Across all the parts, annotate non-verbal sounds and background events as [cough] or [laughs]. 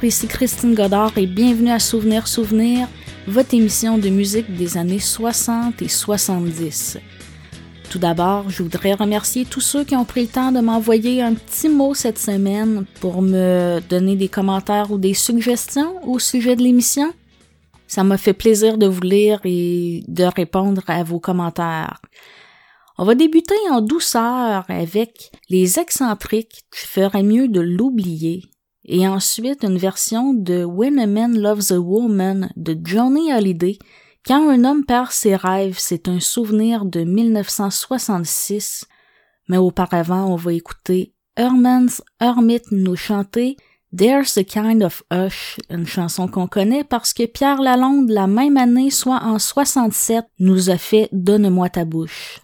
Ici Christine Godard et bienvenue à Souvenir Souvenir, votre émission de musique des années 60 et 70. Tout d'abord, je voudrais remercier tous ceux qui ont pris le temps de m'envoyer un petit mot cette semaine pour me donner des commentaires ou des suggestions au sujet de l'émission. Ça m'a fait plaisir de vous lire et de répondre à vos commentaires. On va débuter en douceur avec Les excentriques, tu ferais mieux de l'oublier, et ensuite une version de When a Man Loves a Woman de Johnny Hallyday. Quand un homme perd ses rêves, c'est un souvenir de 1966, mais auparavant on va écouter Herman's Hermit nous chanter There's a Kind of Hush, une chanson qu'on connaît parce que Pierre Lalonde, la même année, soit en 67, nous a fait Donne-moi ta bouche.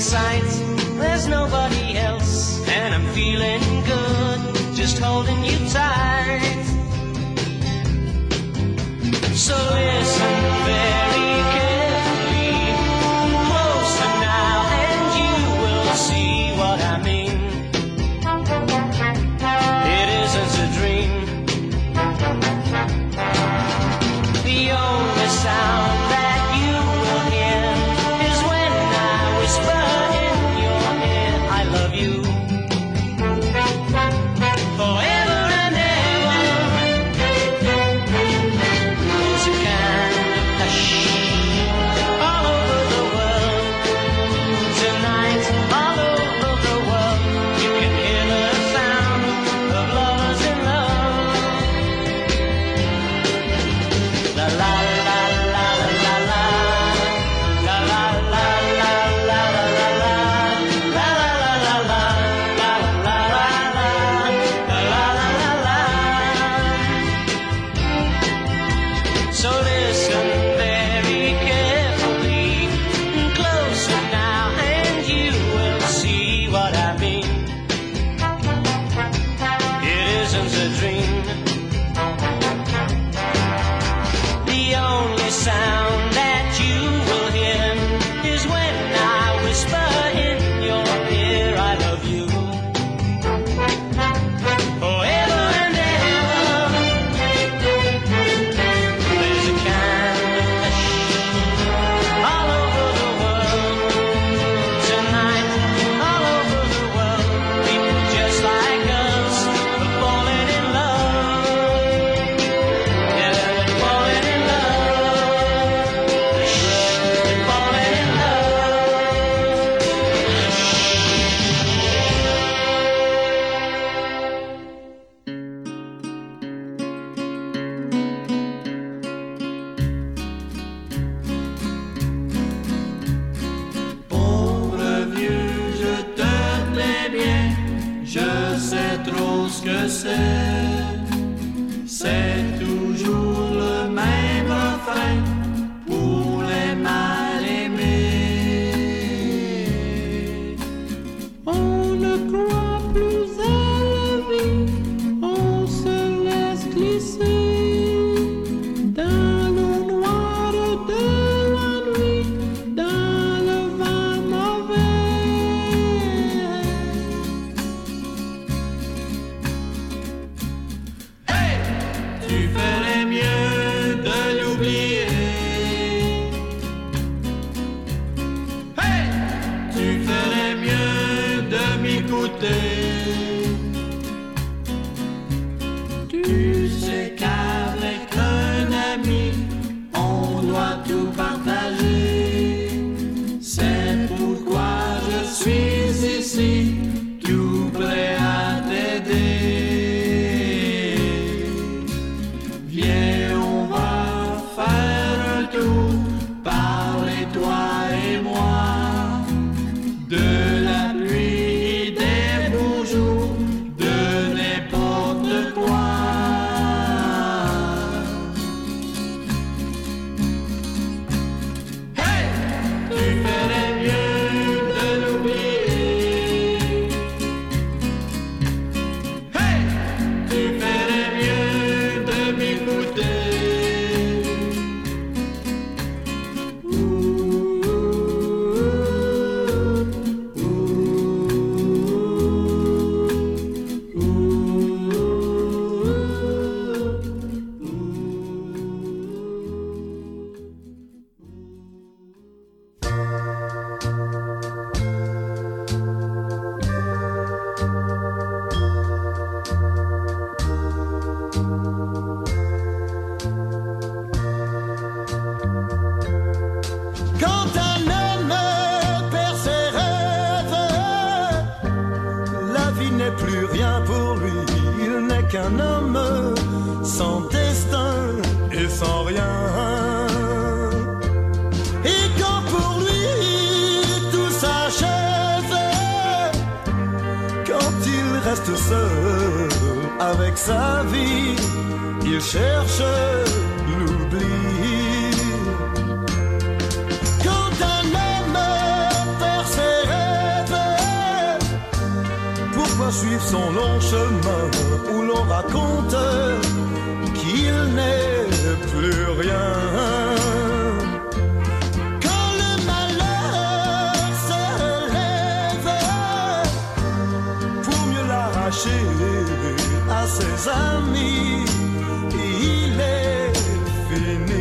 sight. There's nobody else, and I'm feeling good, just holding you tight. So listen. Seul avec sa vie, il cherche l'oubli. Quand un homme perd ses rêves, pourquoi suivre son long chemin où l'on raconte qu'il n'est plus rien? Amis, il est fini.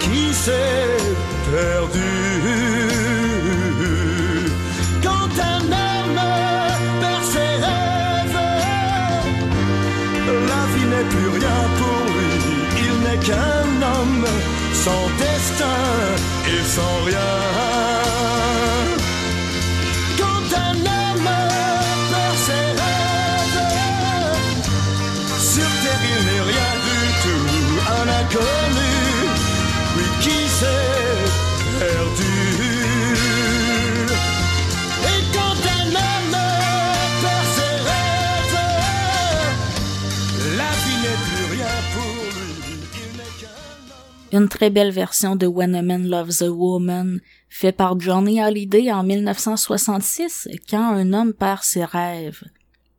Qui s'est perdu. Quand un homme perd ses rêves, la vie n'est plus rien pour lui, il n'est qu'un homme sans destin et sans rien. Une très belle version de When a Man Loves a Woman, fait par Johnny Hallyday en 1966, quand un homme perd ses rêves.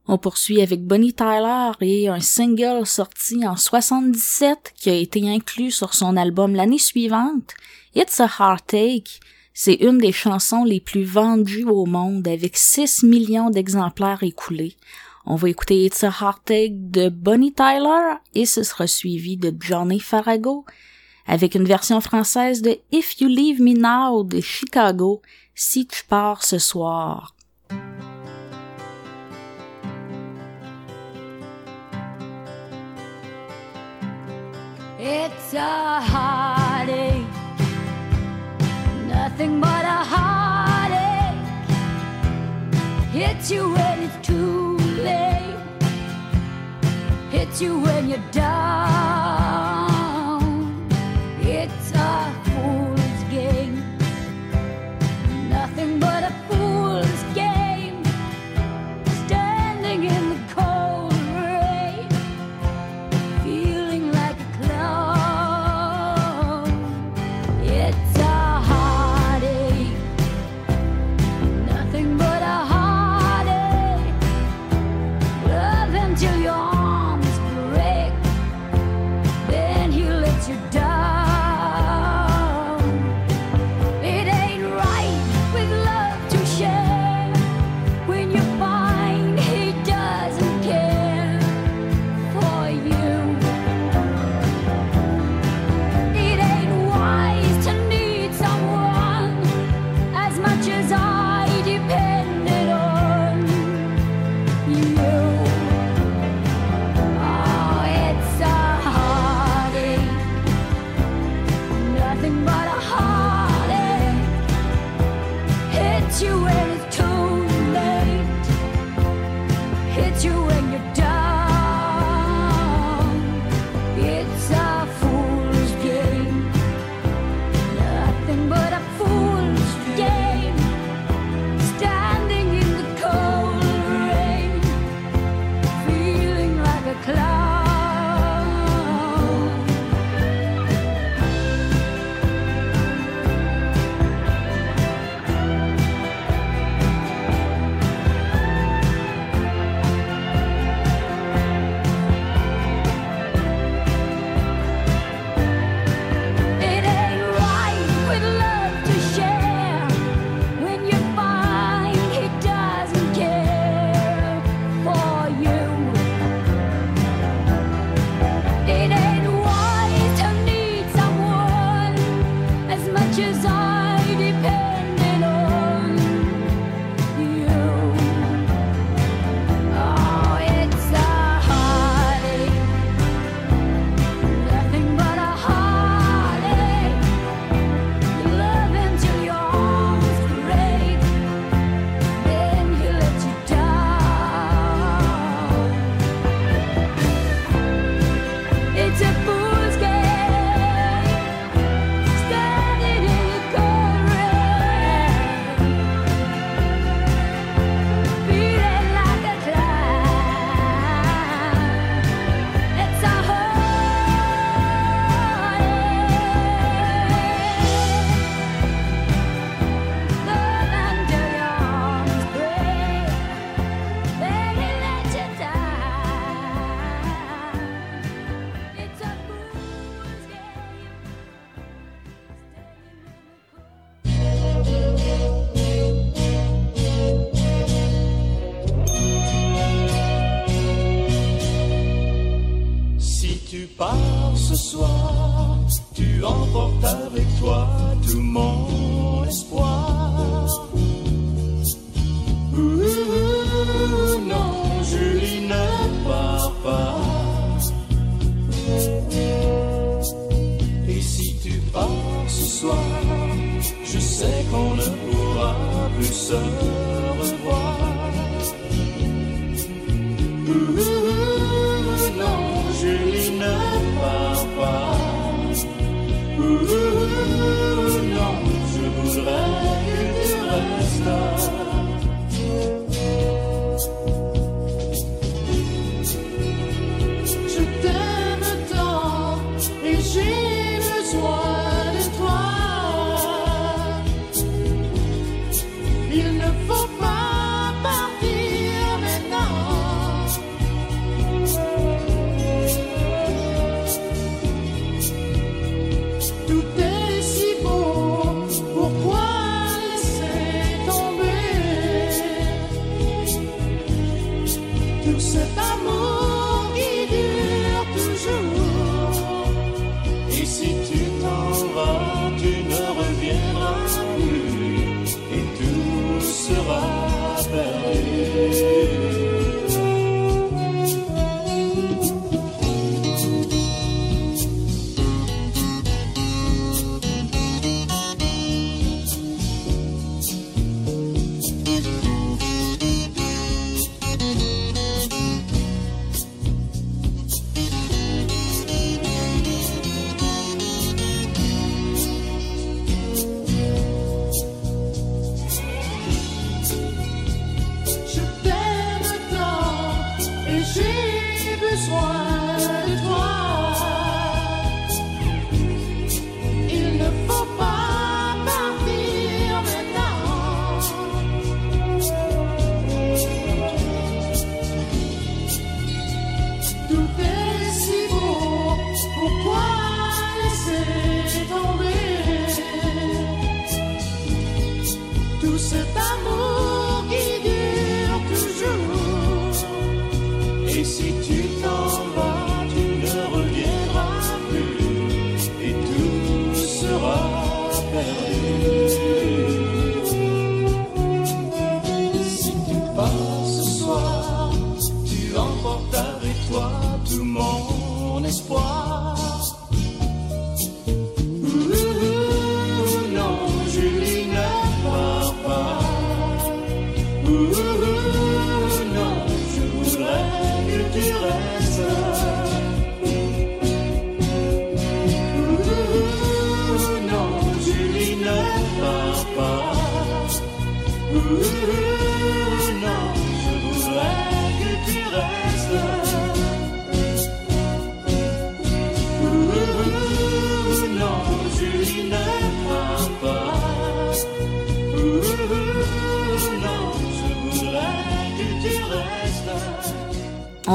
On poursuit avec Bonnie Tyler et un single sorti en 77 qui a été inclus sur son album l'année suivante, It's a Heartache. C'est une des chansons les plus vendues au monde avec 6 millions d'exemplaires écoulés. On va écouter It's a Heartache de Bonnie Tyler et ce sera suivi de Johnny Farago avec une version française de If You Leave Me Now de Chicago, si tu pars ce soir. It's a heartache, nothing but a heartache. Hits you when it's too late, hits you when you're down.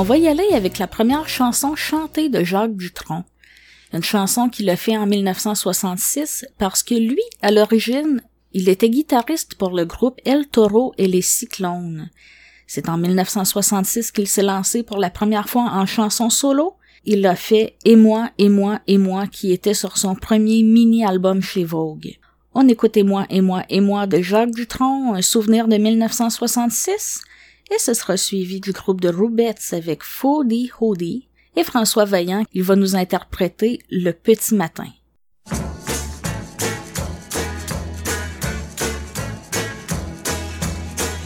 On va y aller avec la première chanson chantée de Jacques Dutronc. Une chanson qu'il a fait en 1966 parce que lui, à l'origine, il était guitariste pour le groupe El Toro et les Cyclones. C'est en 1966 qu'il s'est lancé pour la première fois en chanson solo. Il a fait Et moi, et moi, et moi qui était sur son premier mini-album chez Vogue. On écoute Et moi, et moi, et moi de Jacques Dutronc, un souvenir de 1966, et ce sera suivi du groupe de Roubettes avec Fody Hody, et François Vaillant, il va nous interpréter Le Petit Matin.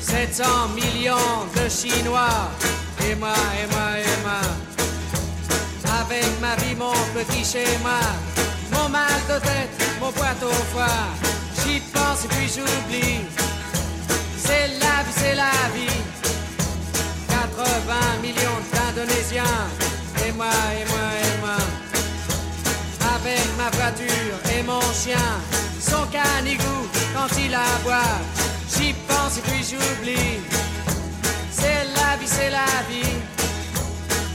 700 millions de Chinois. Et moi, et moi, et moi. Avec ma vie, mon petit schéma. Mon mal de tête, mon boîte au foie. J'y pense et puis j'oublie. C'est la vie, c'est la vie. 80 millions d'Indonésiens. Et moi, et moi, et moi. Avec ma voiture et mon chien. Son canigou quand il aboie. J'y pense et puis j'oublie. C'est la vie, c'est la vie.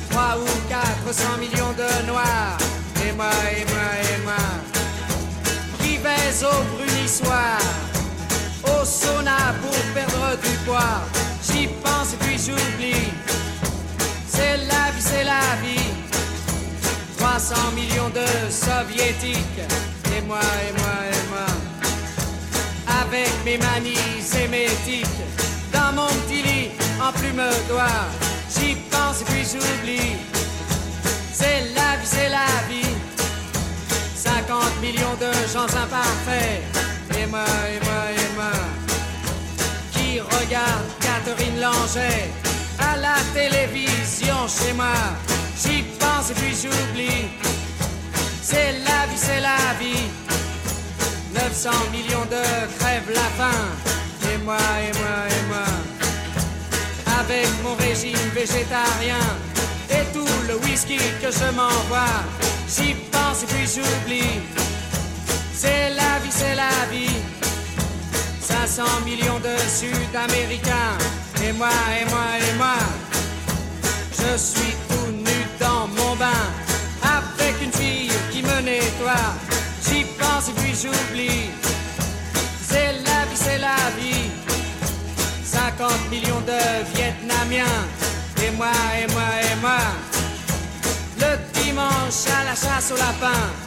Trois ou quatre cents millions de noirs. Et moi, et moi, et moi. Baise au brunissoir. Au sauna pour perdre du poids. J'y pense et puis j'oublie. C'est la vie, c'est la vie. 300 millions soviétique. Et moi, et moi, et moi. Avec mes manies sémétiques. Dans mon petit lit, en plume d'oie. J'y pense et puis j'oublie. C'est la vie, c'est la vie. 50 millions de gens imparfaits. Et moi, et moi, et moi. Qui regarde Catherine Langer à la télévision chez moi. J'y pense et puis j'oublie. C'est la vie, c'est la vie. 900 millions de crèves la faim. Et moi, et moi, et moi. Avec mon régime végétarien et tout le whisky que je m'envoie. J'y pense et puis j'oublie. C'est la vie, c'est la vie. 500 millions de Sud-Américains. Et moi, et moi, et moi. Je suis tout nu dans mon bain. Avec une fille qui me nettoie. J'y pense et puis j'oublie. C'est la vie, c'est la vie. 50 millions de Vietnamiens. Et moi, et moi, et moi. Le dimanche à la chasse au lapin.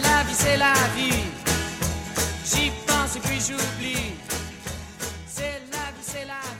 vie, c'est la vie. J'y pense et puis j'oublie. C'est la vie, c'est la vie.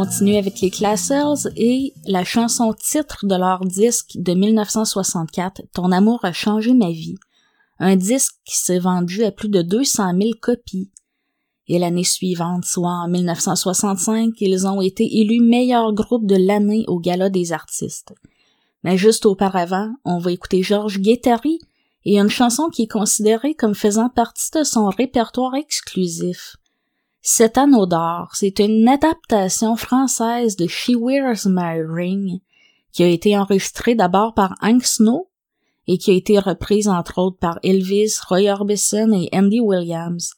Continue avec les Classers et la chanson titre de leur disque de 1964, Ton amour a changé ma vie. Un disque qui s'est vendu à plus de 200 000 copies. Et l'année suivante, soit en 1965, ils ont été élus meilleur groupe de l'année au Gala des artistes. Mais juste auparavant, on va écouter Georges Guettari et une chanson qui est considérée comme faisant partie de son répertoire exclusif. Cet anneau d'or, c'est une adaptation française de She Wears My Ring, qui a été enregistrée d'abord par Hank Snow et qui a été reprise entre autres par Elvis, Roy Orbison et Andy Williams.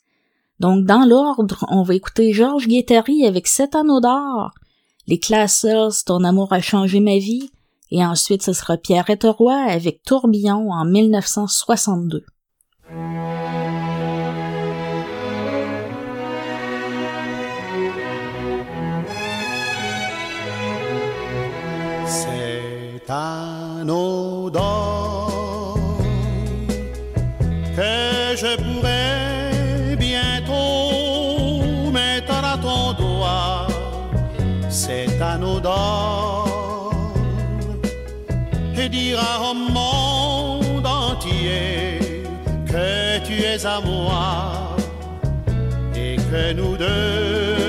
Donc dans l'ordre, on va écouter Georges Guettari avec Cet anneau d'or, les Classers, Ton amour a changé ma vie, et ensuite ce sera Pierrette Roy avec Tourbillon en 1962. Un d'or que je pourrais bientôt mettre à ton doigt. C'est un d'or et dire au monde entier que tu es à moi et que nous deux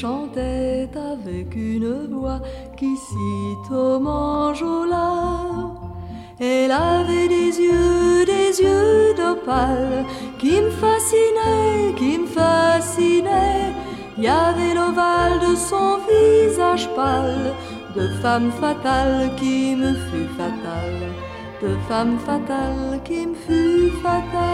chantait avec une voix qui sitôt m'enjôla. Elle avait des yeux, des yeux d'opale qui me fascinaient, qui me fascinaient. Il y avait l'ovale de son visage pâle, de femme fatale qui me fut fatale, de femme fatale qui me fut fatale.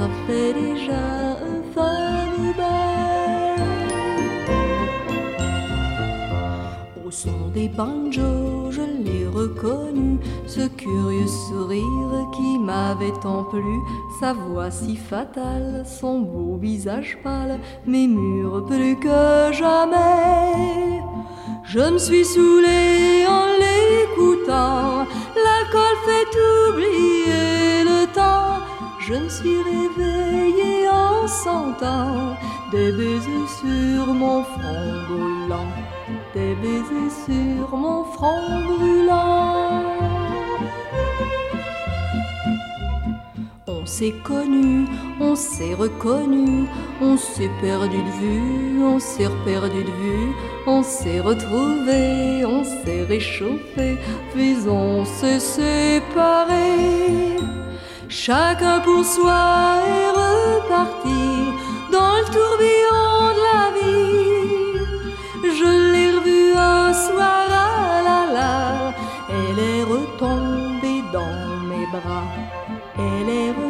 ça fait déjà un fameux bail. Au son des banjos, je l'ai reconnu, ce curieux sourire qui m'avait tant plu, sa voix si fatale, son beau visage pâle, m'émure plus que jamais. Je me suis saoulée en l'écoutant, l'alcool fait oublier. Je me suis réveillée en sentant des baisers sur mon front brûlant, des baisers sur mon front brûlant. On s'est connu, on s'est reconnu, on s'est perdu de vue, on s'est perdu de vue, on s'est retrouvé, on s'est réchauffé, puis on s'est séparé. Chacun pour soi est reparti dans le tourbillon de la vie. Je l'ai revue un soir, ah la la, elle est retombée dans mes bras. Elle est retombée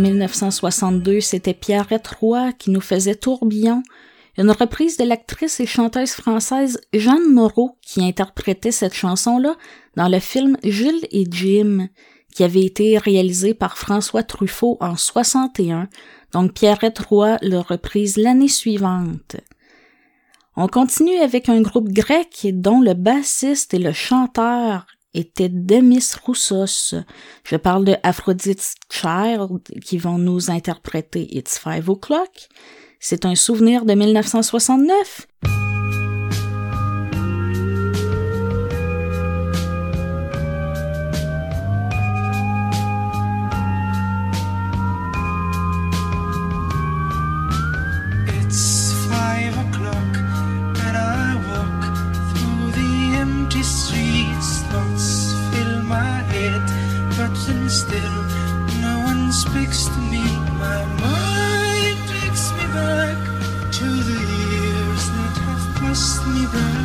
1962, c'était Pierrette Roy qui nous faisait Tourbillon, une reprise de l'actrice et chanteuse française Jeanne Moreau qui interprétait cette chanson-là dans le film Jules et Jim, qui avait été réalisé par François Truffaut en 61, donc Pierrette Roy le reprise l'année suivante. On continue avec un groupe grec dont le bassiste et le chanteur étaient Demis Roussos. Je parle de Aphrodite Child qui vont nous interpréter It's Five O'Clock. C'est un souvenir de 1969. Still no one speaks to me. My mind takes me back to the years that have passed me by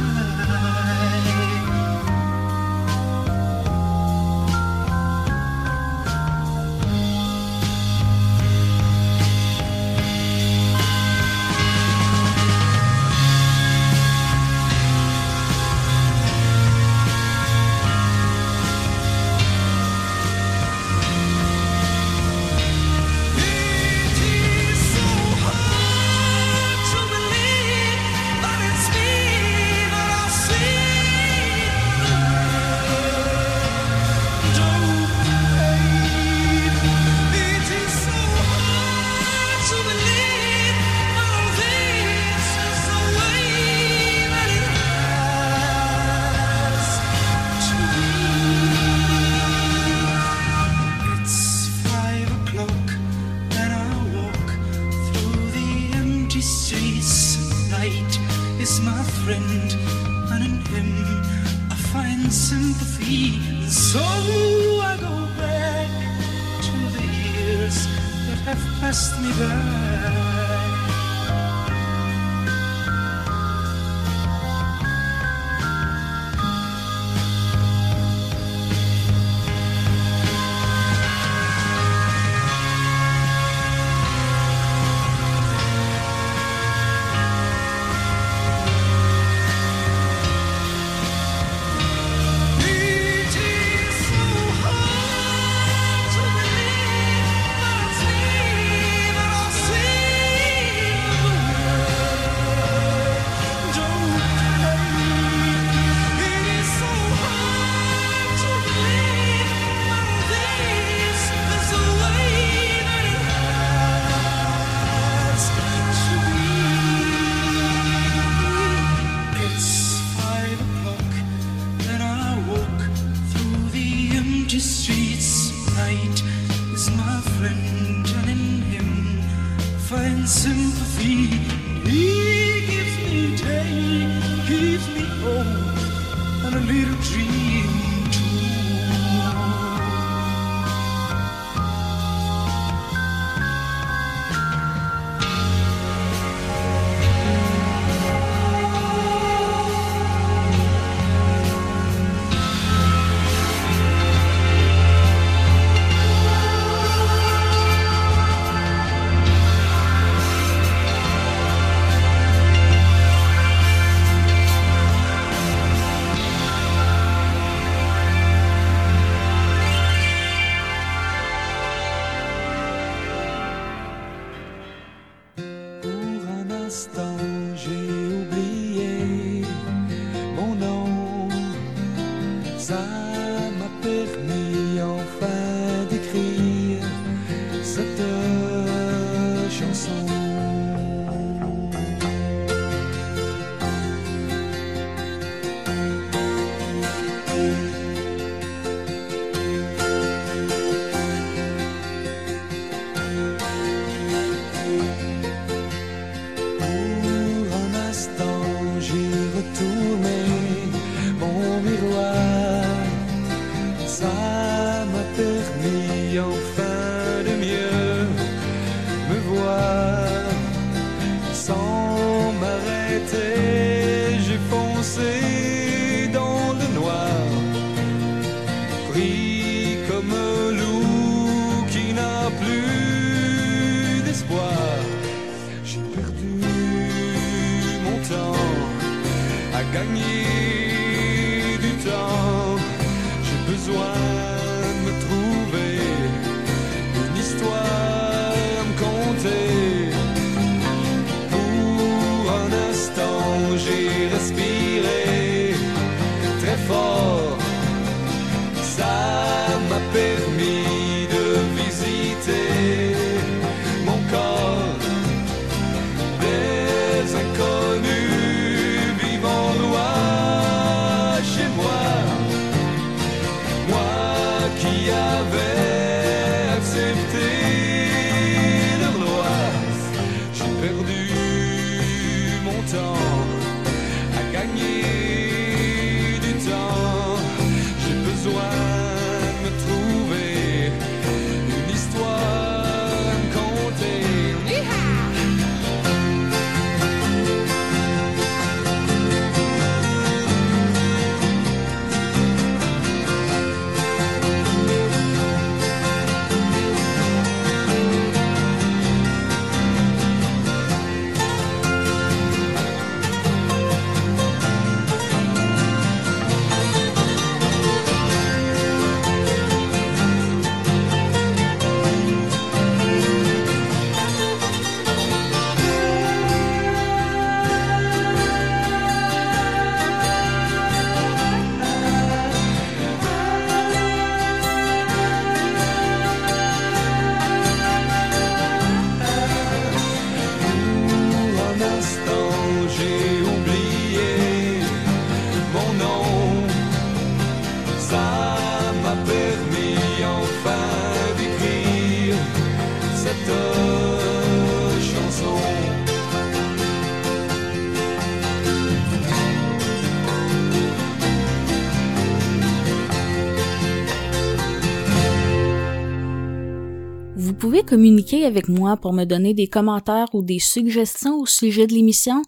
communiquer avec moi pour me donner des commentaires ou des suggestions au sujet de l'émission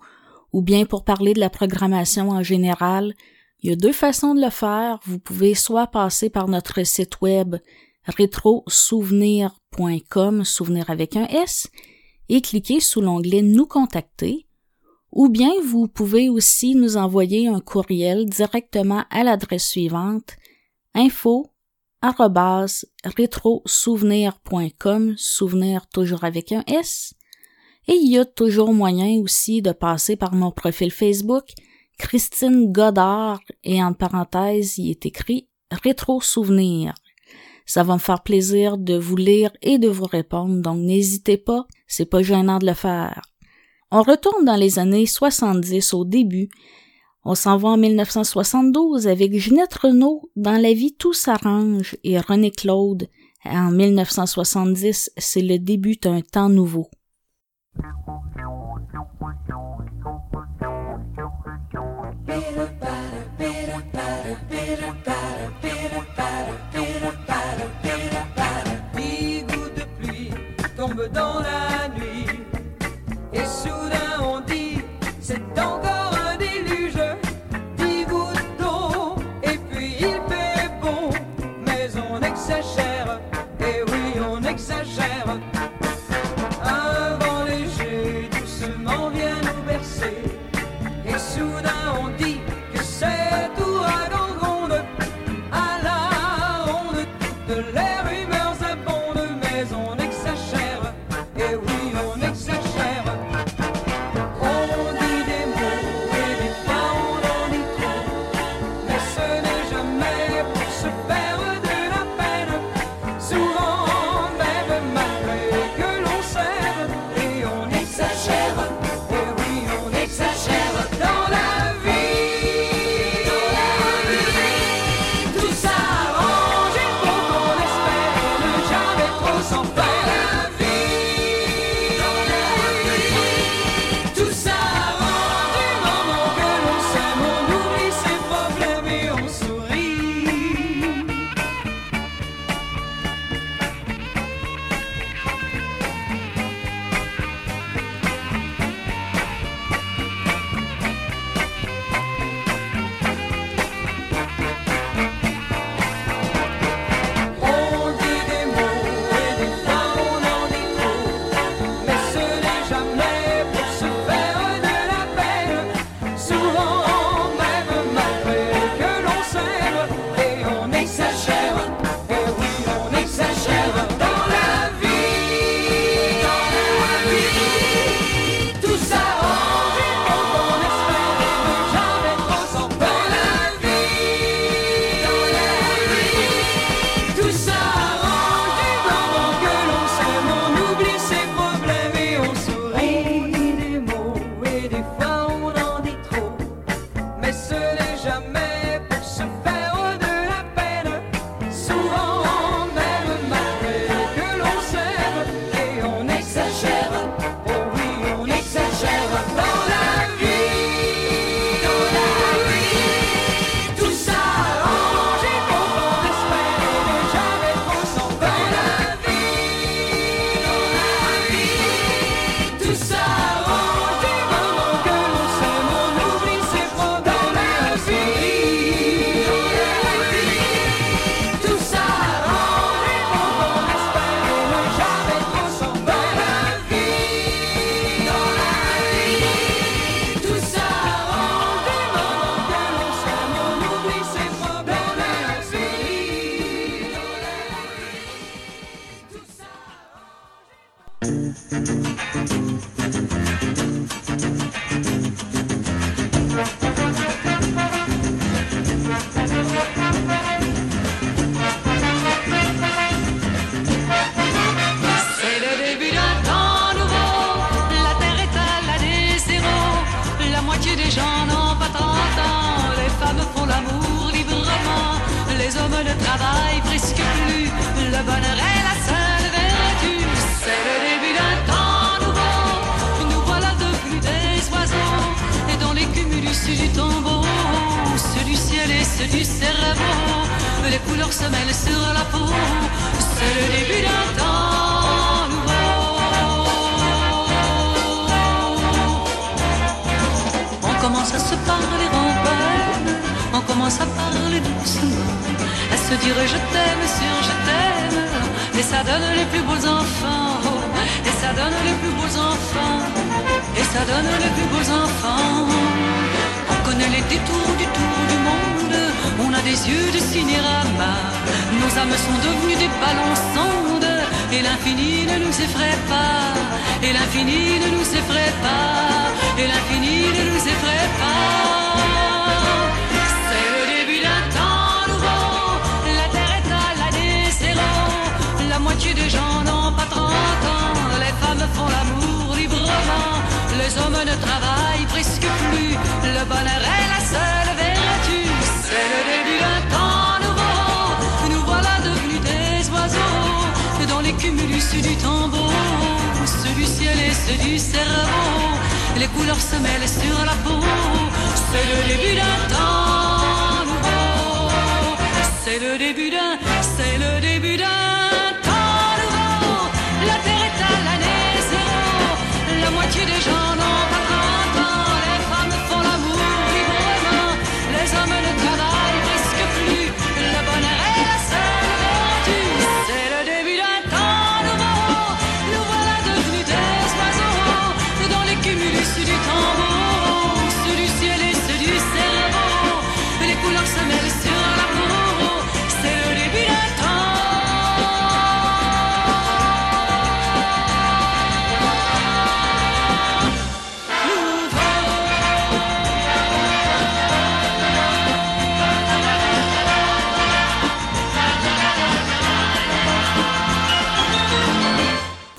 ou bien pour parler de la programmation en général. Il y a deux façons de le faire. Vous pouvez soit passer par notre site web rétrosouvenir.com, souvenir avec un S, et cliquer sous l'onglet Nous contacter, ou bien vous pouvez aussi nous envoyer un courriel directement à l'adresse suivante info rétrosouvenir.com, souvenir toujours avec un S. Et il y a toujours moyen aussi de passer par mon profil Facebook, Christine Godard, et en parenthèse, il est écrit Rétro Souvenir. Ça va me faire plaisir de vous lire et de vous répondre, donc n'hésitez pas, c'est pas gênant de le faire. On retourne dans les années 70 au début on s'en va en 1972 avec Ginette Renault dans La vie tout s'arrange et René Claude en 1970, c'est le début d'un temps nouveau. le travail presque plus, le bonheur est la seule vertu. C'est le début d'un temps nouveau, nous voilà devenus des oiseaux, et dans les cumulus du tombeau, ceux du ciel et ceux du cerveau, les couleurs se mêlent sur la peau. C'est le début d'un temps nouveau. On commence à se parler en peine, on commence à parler doucement sur je t'aime, sur je t'aime. Et ça donne les plus beaux enfants. Et ça donne les plus beaux enfants. Et ça donne les plus beaux enfants. On connaît les détours du tour du monde. On a des yeux de cinérama. Nos âmes sont devenues des ballons sondes. Et l'infini ne nous effraie pas. Et l'infini ne nous effraie pas. Et l'infini ne nous effraie pas. Moitié des gens n'ont pas 30 ans. Les femmes font l'amour librement. Les hommes ne travaillent presque plus. Le bonheur est la seule vertu. C'est le début d'un temps nouveau. Nous voilà devenus des oiseaux. Dans les cumulus du tambour. Ceux du ciel et ceux du cerveau. Les couleurs se mêlent sur la peau. C'est le début d'un temps nouveau. C'est le début d'un, c'est le début d'un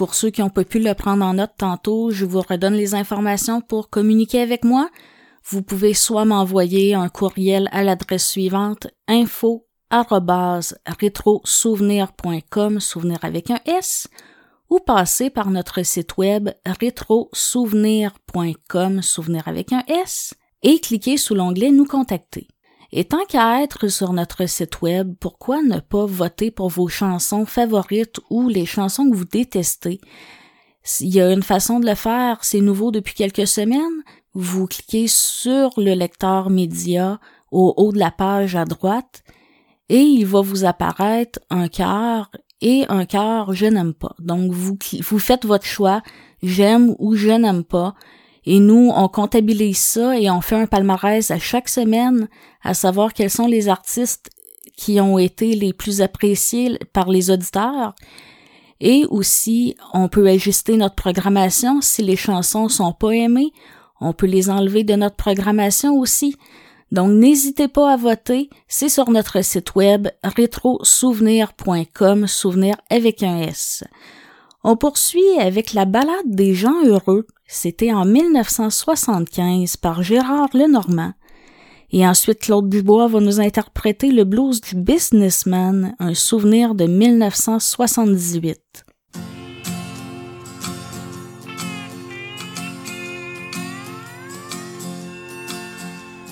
Pour ceux qui ont pas pu le prendre en note tantôt, je vous redonne les informations pour communiquer avec moi. Vous pouvez soit m'envoyer un courriel à l'adresse suivante info rétrosouvenir.com, souvenir avec un S, ou passer par notre site web rétrosouvenir.com, souvenir avec un S, et cliquer sous l'onglet Nous contacter. Et tant qu'à être sur notre site web, pourquoi ne pas voter pour vos chansons favorites ou les chansons que vous détestez? Il y a une façon de le faire, c'est nouveau depuis quelques semaines. Vous cliquez sur le lecteur média au haut de la page à droite et il va vous apparaître un cœur et un cœur je n'aime pas. Donc vous, vous faites votre choix, j'aime ou je n'aime pas. Et nous, on comptabilise ça et on fait un palmarès à chaque semaine à savoir quels sont les artistes qui ont été les plus appréciés par les auditeurs. Et aussi, on peut ajuster notre programmation si les chansons sont pas aimées. On peut les enlever de notre programmation aussi. Donc, n'hésitez pas à voter. C'est sur notre site web rétrosouvenir.com, souvenir avec un S. On poursuit avec la balade des gens heureux. C'était en 1975 par Gérard Lenormand. Et ensuite, Claude Dubois va nous interpréter le blues du businessman, un souvenir de 1978.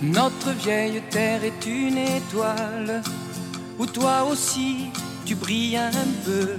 Notre vieille terre est une étoile où toi aussi tu brilles un peu.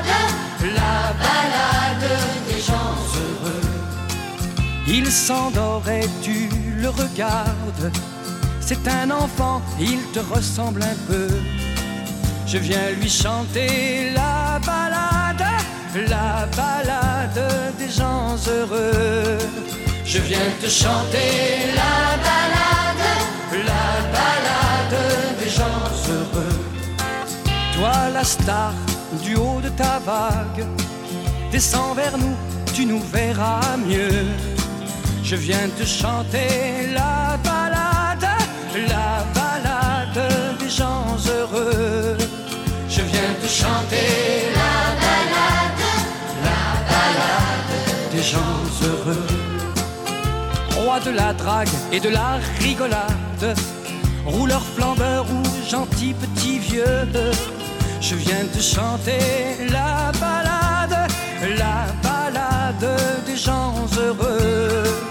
Il s'endort et tu le regardes. C'est un enfant, il te ressemble un peu. Je viens lui chanter la balade, la balade des gens heureux. Je viens te chanter la balade, la balade des gens heureux. Toi la star du haut de ta vague, descends vers nous, tu nous verras mieux. Je viens te chanter la balade, la balade des gens heureux. Je viens te chanter la balade, la balade des gens heureux. Roi de la drague et de la rigolade, rouleur flambeur ou gentil petit vieux. Je viens te chanter la balade, la balade des gens heureux.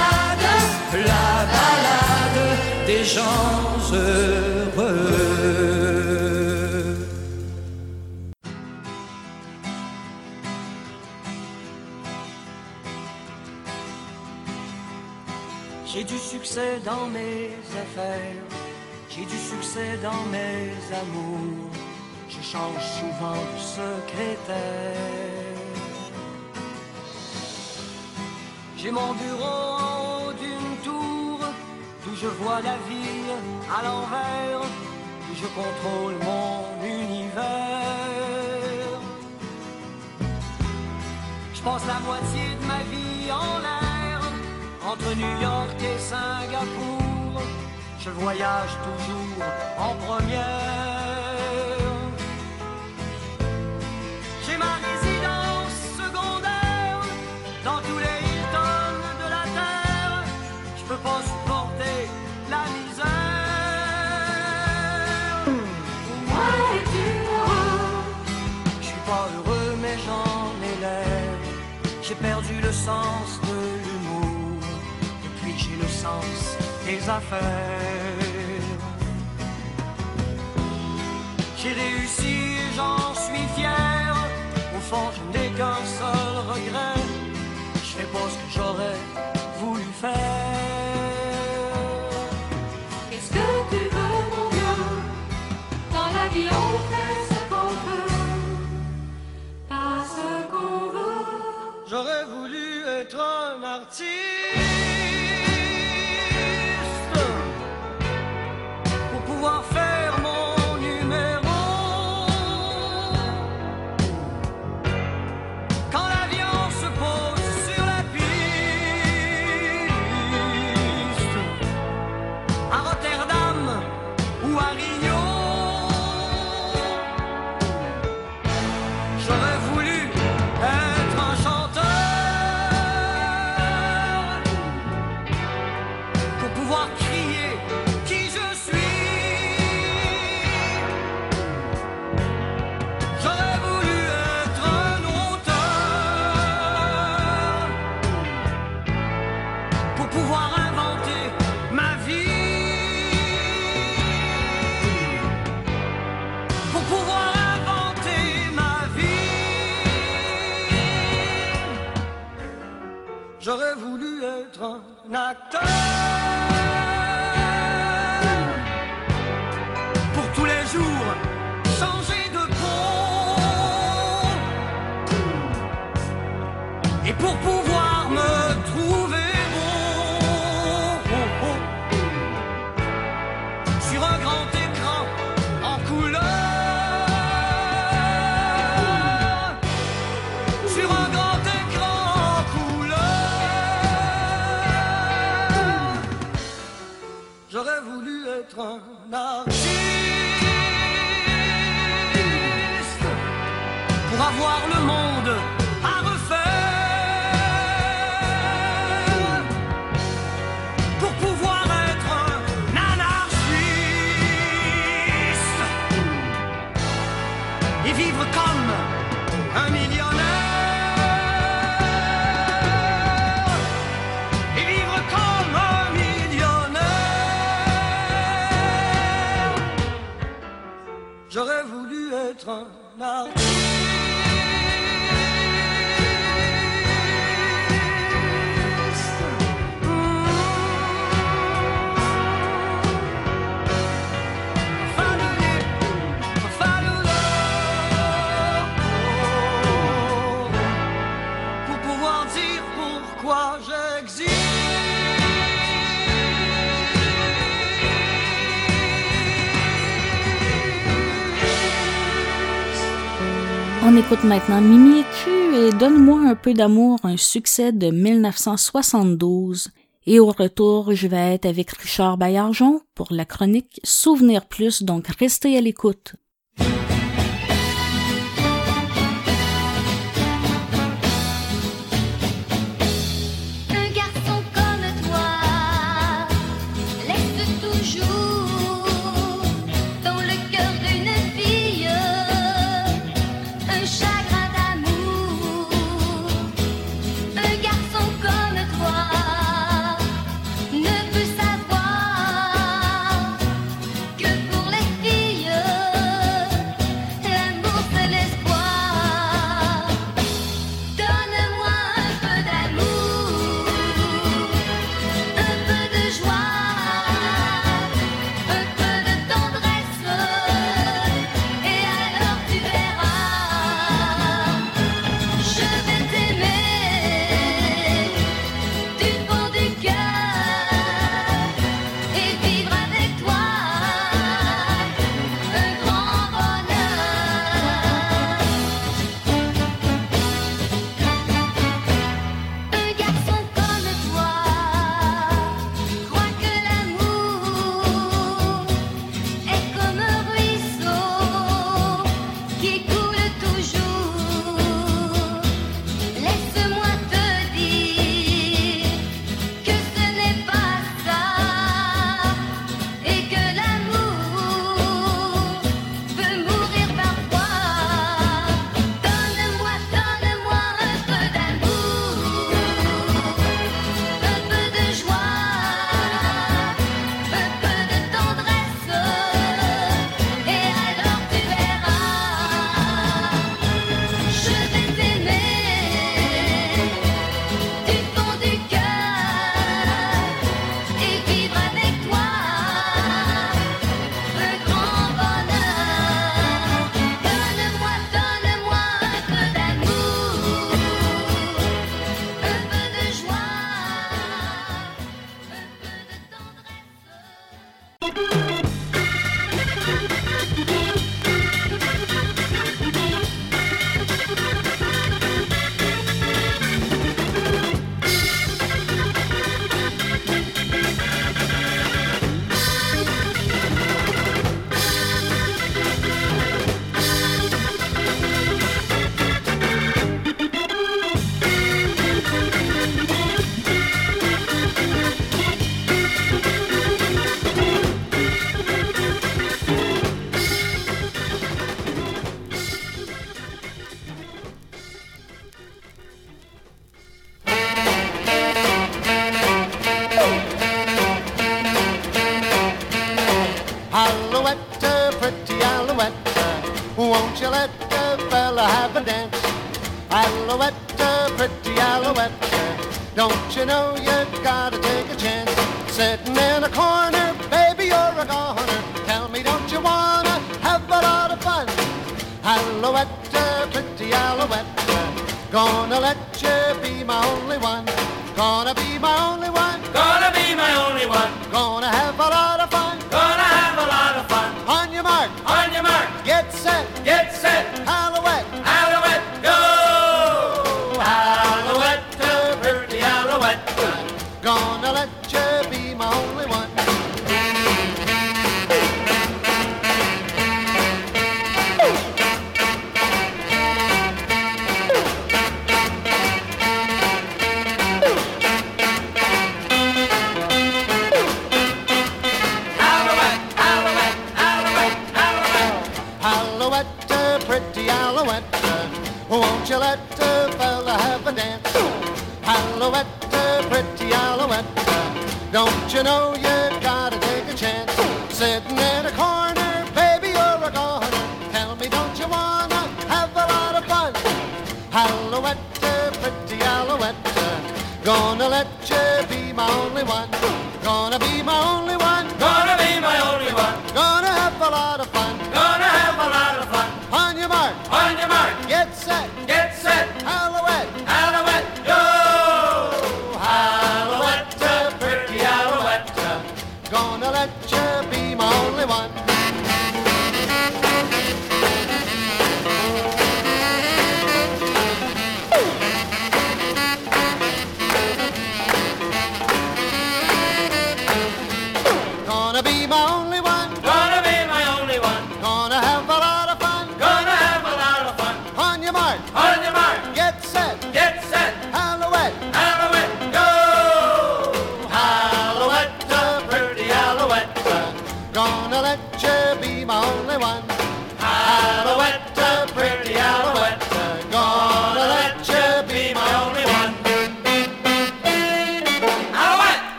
la balade des gens heureux. J'ai du succès dans mes affaires, j'ai du succès dans mes amours. Je change souvent de secrétaire. J'ai mon bureau d'où je vois la ville à l'envers, où je contrôle mon univers. Je passe la moitié de ma vie en l'air, entre New York et Singapour. Je voyage toujours en première. J'ai ma résidence sens de l'humour depuis que j'ai le sens des affaires. J'ai réussi et j'en suis fier. Au fond, je n'ai qu'un seul regret. Je fais pas ce que j'aurais voulu faire. Qu'est-ce que tu veux, mon Dieu Dans la vie, on fait ce qu'on veut, pas ce qu'on veut. J'aurais voulu être écoute maintenant Mimi Q et Donne-moi un peu d'amour, un succès de 1972. Et au retour, je vais être avec Richard Baillargeon pour la chronique Souvenir Plus, donc restez à l'écoute. Don't you know you gotta take a chance? Sitting in a corner, baby, you're a goner. Tell me, don't you wanna have a lot of fun? Alouette, pretty Alouette, gonna let Let you be my only one.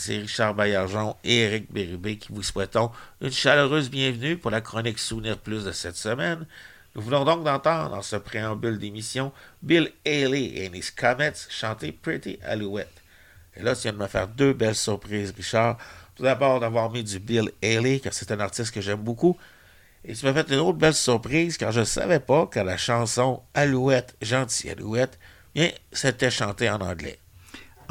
C'est Richard Baillargeon et Éric Bérubé qui vous souhaitons une chaleureuse bienvenue pour la chronique Souvenir Plus de cette semaine. Nous voulons donc d'entendre dans ce préambule d'émission Bill Haley and his Comets chanter Pretty Alouette. Et là, tu viens de me faire deux belles surprises, Richard. Tout d'abord, d'avoir mis du Bill Haley, car c'est un artiste que j'aime beaucoup. Et tu m'as fait une autre belle surprise, car je ne savais pas que la chanson Alouette, gentille Alouette, bien, c'était chanté en anglais.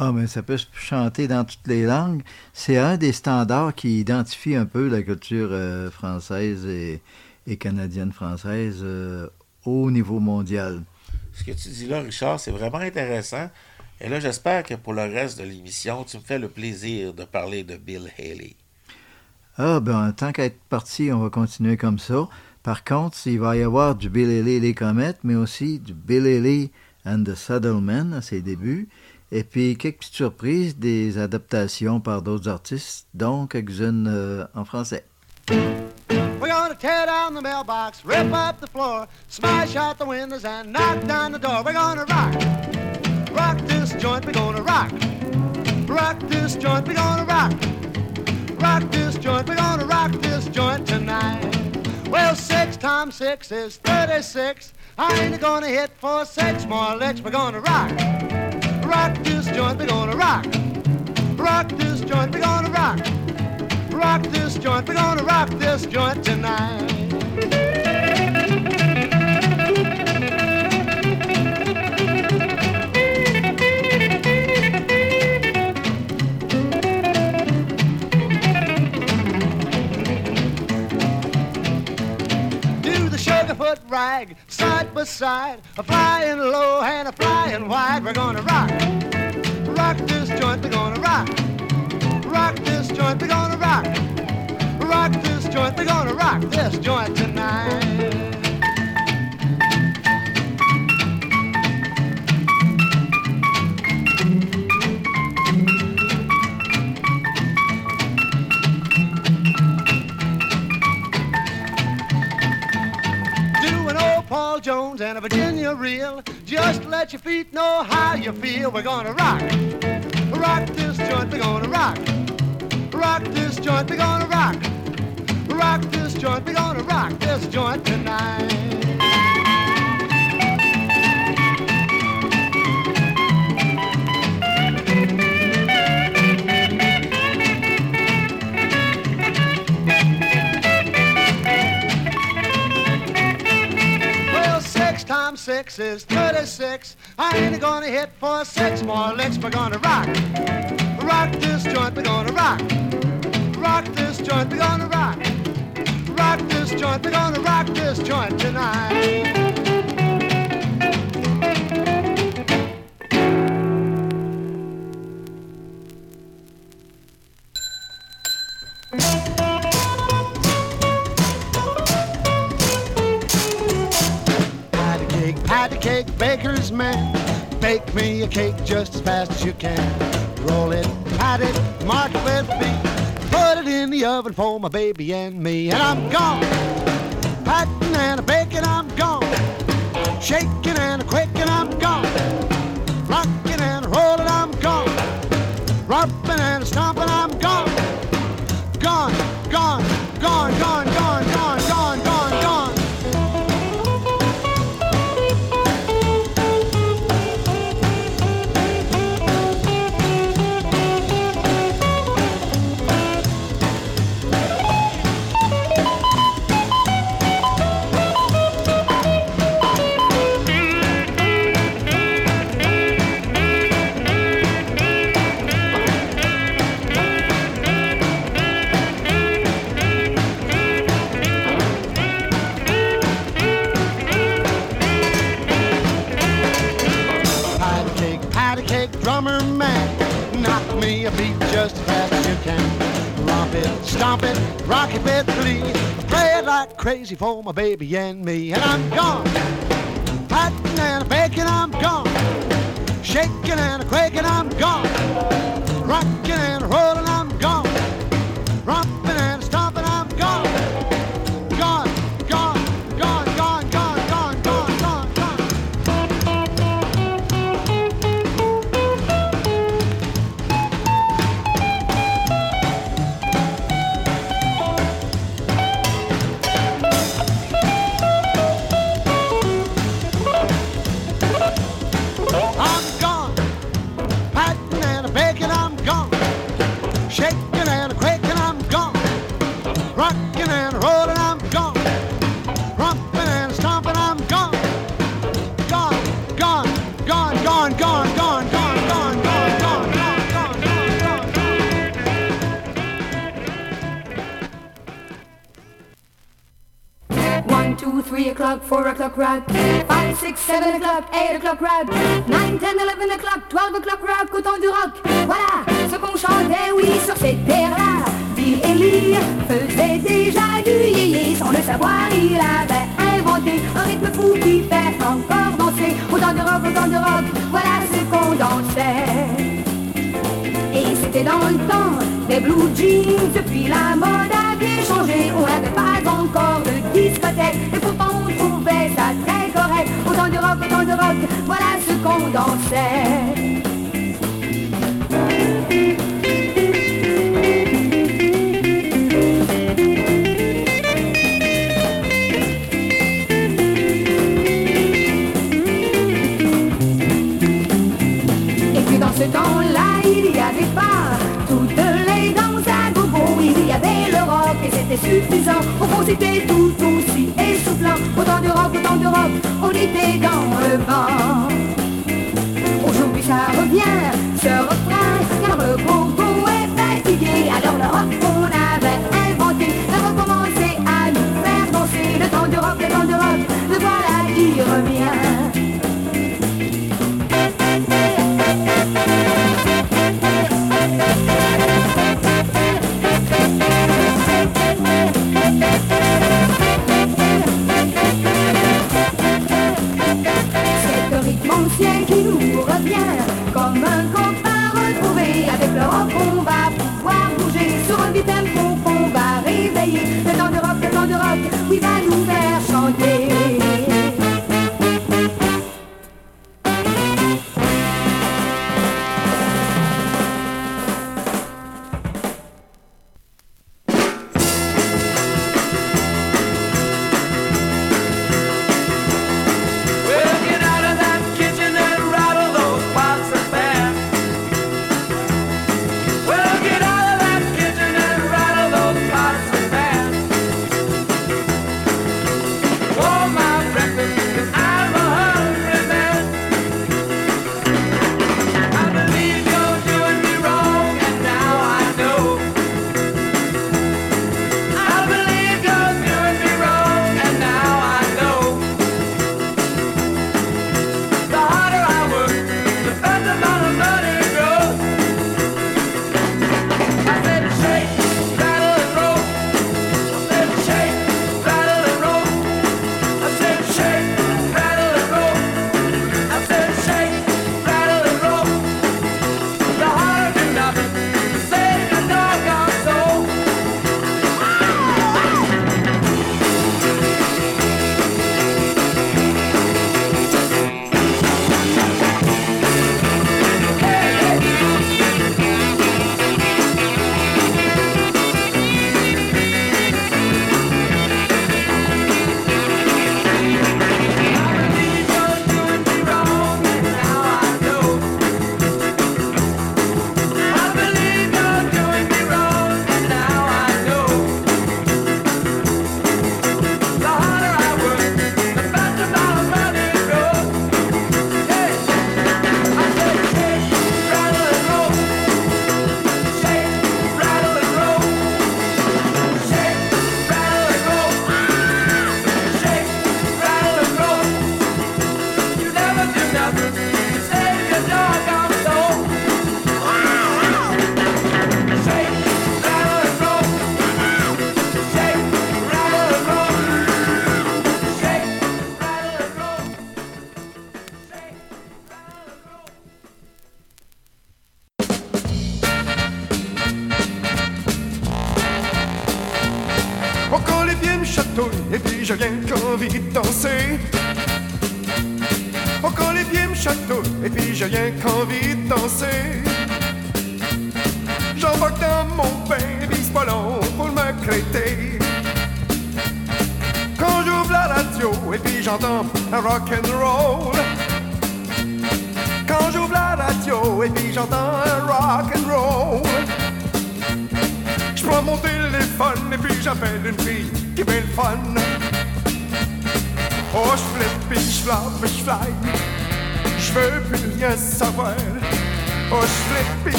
Ah, mais ça peut se chanter dans toutes les langues. C'est un des standards qui identifie un peu la culture euh, française et, et canadienne-française euh, au niveau mondial. Ce que tu dis là, Richard, c'est vraiment intéressant. Et là, j'espère que pour le reste de l'émission, tu me fais le plaisir de parler de Bill Haley. Ah, ben, tant qu'à être parti, on va continuer comme ça. Par contre, il va y avoir du Bill Haley et les Comètes, mais aussi du Bill Haley and the Saddlemen à ses débuts. Et puis quelques petites surprises, des adaptations par d'autres artistes, dont quelques-unes euh, en français. We're gonna tear down the mailbox, rip up the floor, smash out the windows and knock down the door. We're gonna rock, rock this joint. We're gonna rock, rock this joint. We're gonna rock, rock this joint. We're gonna rock this joint tonight. Well, six times six is thirty-six. I ain't gonna hit for six more licks. We're gonna rock, rock this joint. We're gonna rock, rock this joint. We're gonna rock. Rock this joint, we're gonna rock this joint tonight. Sugarfoot rag, side by side, a flying low and a flying wide. We're gonna rock, rock this joint, we're gonna rock. Rock this joint, we're gonna rock. Rock this joint, we're gonna rock this joint tonight. Jones and a Virginia reel. Just let your feet know how you feel. We're gonna rock. Rock this joint, we're gonna rock. Rock this joint, we're gonna rock. Rock this joint, we're gonna rock this joint tonight. Six times six is 36. I ain't gonna hit for six more licks. We're gonna rock. Rock this joint, we're gonna rock. Rock this joint, we're gonna rock. Rock this joint, we're gonna rock this joint tonight. try cake baker's man. Bake me a cake just as fast as you can. Roll it, pat it, mark it with me. Put it in the oven for my baby and me. And I'm gone. Patting and a baking, I'm gone. Shaking and a quaking, I'm gone. Rocking and rolling, I'm gone. Rubbing and stomping, I'm gone. Gone, gone, gone, gone. Beat just as fast as you can. Romp it, stomp it, rock it with glee. Play it like crazy for my baby and me. And I'm gone. Patting and baking, I'm gone. Shaking and quaking, I'm gone. Rocking and rolling, o'clock, four o'clock rock. Five, six, seven o'clock, eight o'clock rock. Nine, ten, eleven o'clock, twelve o'clock rock, au temps du rock. Voilà ce qu'on chantait, oui, sur cette terre-là. Bill Haley faisait déjà du yéyé. Sans le savoir, il avait inventé un rythme fou qui fait encore danser. Au temps du rock, au temps du rock, voilà ce qu'on dansait. Et c'était dans le temps des blue jeans Depuis la mode a changé On n'avait pas encore de discothèque. Et pourtant on trouvait ça très correct. Autant de rock, autant de rock Voilà ce qu'on dansait suffisant. Au c'était tout aussi essoufflant. Autant de rock, autant de rock, on était dans le vent. Aujourd'hui, ça revient,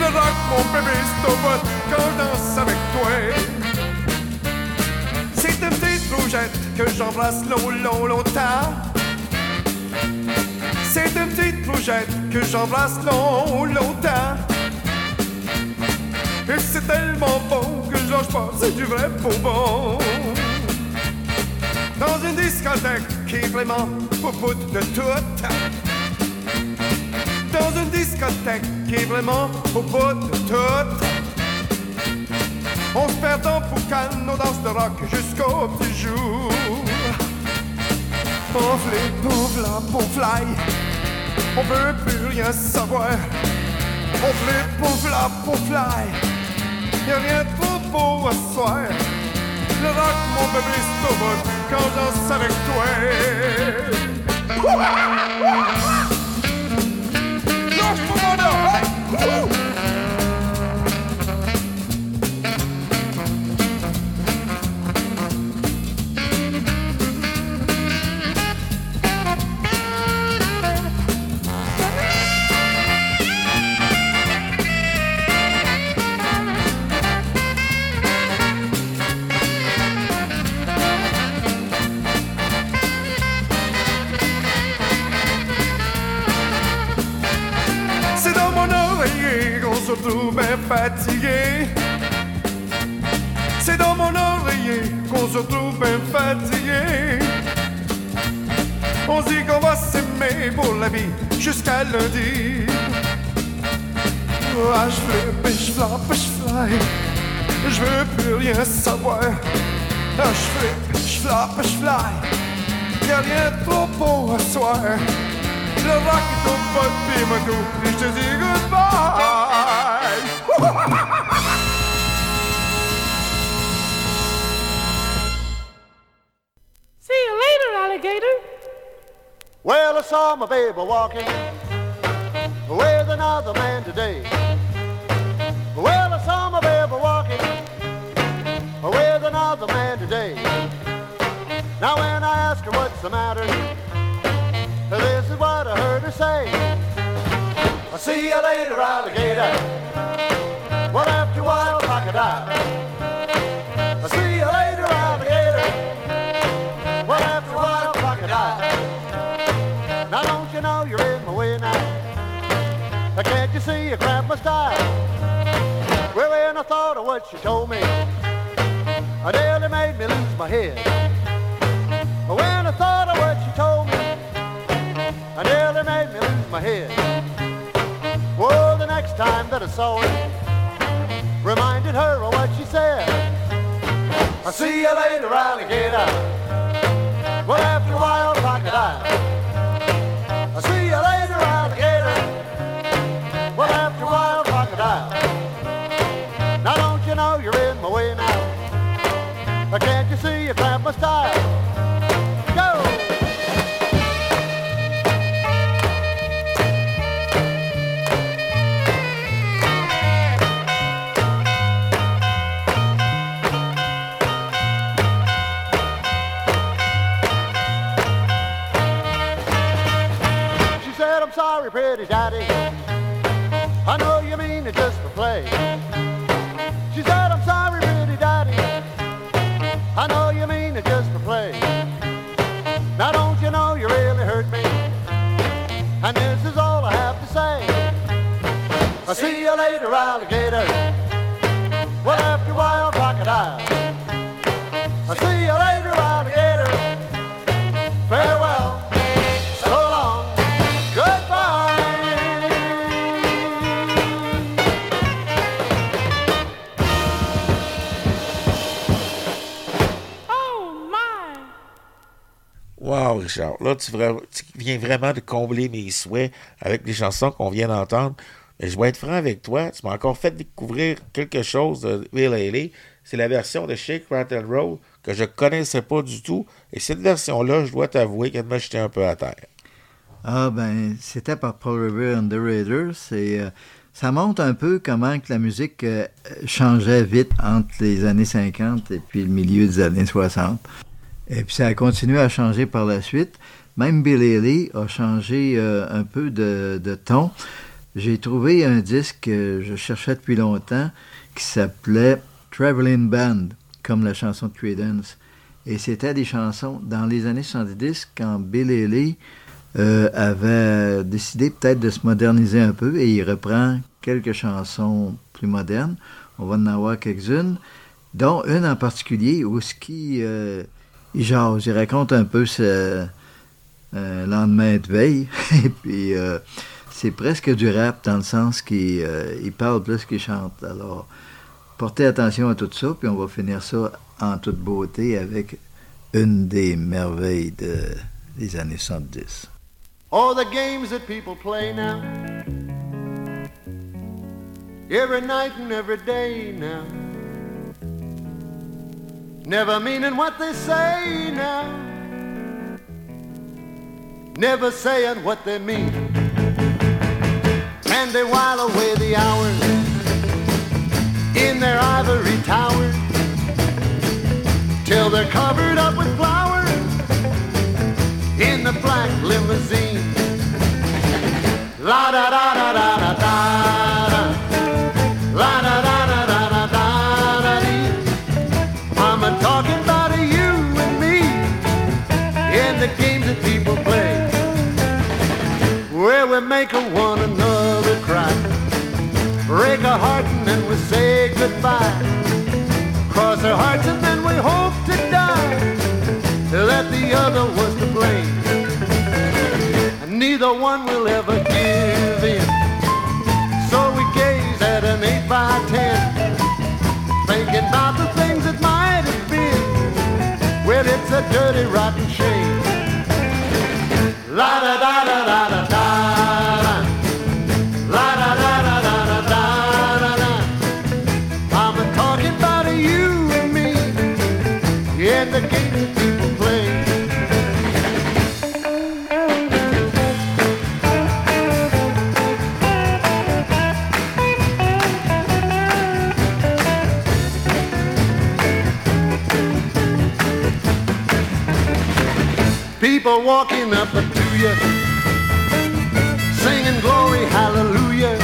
Le rock, mon bébé, c'est quand je danse avec toi. C'est une petite rougette que j'embrasse long, long, longtemps. C'est une petite rougette que j'embrasse long, longtemps. Et c'est tellement bon que je lâche pas, c'est du vrai bonbon. Dans une discothèque qui est vraiment bout de tout. Dans une discothèque qui est vraiment au bout de tout. On se perd dans Poucan, on danse de rock jusqu'au petit jour. On flip, on flap, on fly, on veut plus rien savoir. On flip, on flap, on fly, y'a rien de trop beau à soir. Le rock, mon bébé, c'est quand je danse avec toi. Lâche-moi mon nom, hey! C'est dans mon oreiller qu'on se retrouve bien fatigué. On dit qu'on va s'aimer pour la vie jusqu'à lundi. Ah, je flippe et je flappe, je fly. Je veux plus rien savoir. Ah, je flippe, je flappe, je fly. Y'a rien de trop beau à soir. Le rock est au de mon dos et je te dis goodbye. See you later, alligator. Well, I saw my baby walking with another man today. Well, I saw my baby walking with another man today. Now, when I ask her what's the matter, this is what I heard her say. I'll see you later, alligator. Well, after a crocodile. I'll see you later, alligator. Well, after a while, crocodile. Now don't you know you're in my way now? Can't you see you grab my style? Well, when I thought of what she told me, I nearly made me lose my head. But when I thought of what she told me, I nearly made me lose my head. Next time that I saw her, reminded her of what she said. I'll see you later, alligator. Well, after a while, crocodile. I'll see you later, alligator. Well, after a while, crocodile. Now don't you know you're in my way now? Can't you see you grab my style? Pretty daddy. I know you mean it just for play. She said, I'm sorry, pretty daddy. I know you mean it just for play. Now don't you know you really hurt me? And this is all I have to say. I'll see you later, alligator. Richard. Là, tu, viens vraiment de combler mes souhaits avec les chansons qu'on vient d'entendre. Mais je vais être franc avec toi. Tu m'as encore fait découvrir quelque chose de Bill Haley. C'est la version de Shake, Rattle Roll que je connaissais pas du tout. Et cette version-là, je dois t'avouer qu'elle m'a jeté un peu à terre. Ah ben, c'était par Paul Revere and the Raiders. Et, euh, ça montre un peu comment que la musique euh, changeait vite entre les années 50 et puis le milieu des années 60. Et puis ça a continué à changer par la suite. Même Bill Haley a changé euh, un peu de, ton. J'ai trouvé un disque que je cherchais depuis longtemps qui s'appelait Traveling Band, comme la chanson de Creedence. Et c'était des chansons dans les années 70 quand Bill Haley euh, avait décidé peut-être de se moderniser un peu et il reprend quelques chansons plus modernes. On va en avoir quelques-unes, dont une en particulier où ce qui, euh, il jase, raconte un peu ce euh, lendemain de veille. [laughs] et puis euh, c'est presque du rap dans le sens qu'il euh, parle plus qu'il chante. Alors portez attention à tout ça, puis on va finir ça en toute beauté avec une des merveilles de, des années 70. All the games that people play now. Every night and every day now. Never meaning what they say now. Never saying what they mean. And they while away the hours in their ivory tower till they're covered up with flowers in the black limousine. La da da da da. Break a heart and then we say goodbye, cross our hearts and then we hope to die that the other was to blame. And neither one will ever give in. So we gaze at an 8 by 10 thinking about the things that might have been. Well, it's a dirty, rotten People walking up to you, singing glory, hallelujah.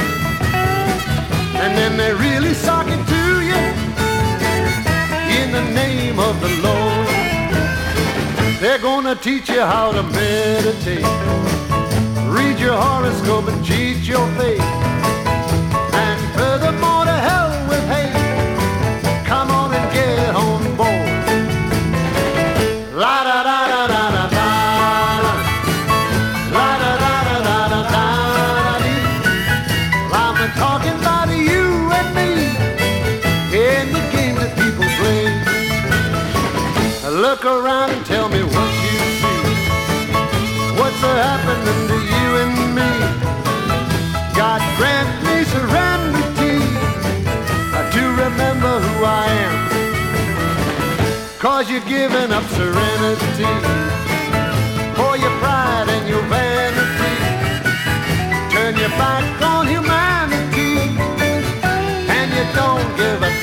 And then they really sock it to you in the name of the Lord. They're gonna teach you how to meditate, read your horoscope and cheat your fate. To you and me? God grant me serenity to remember who I am. Cause you're giving up serenity for your pride and your vanity. Turn your back on humanity and you don't give a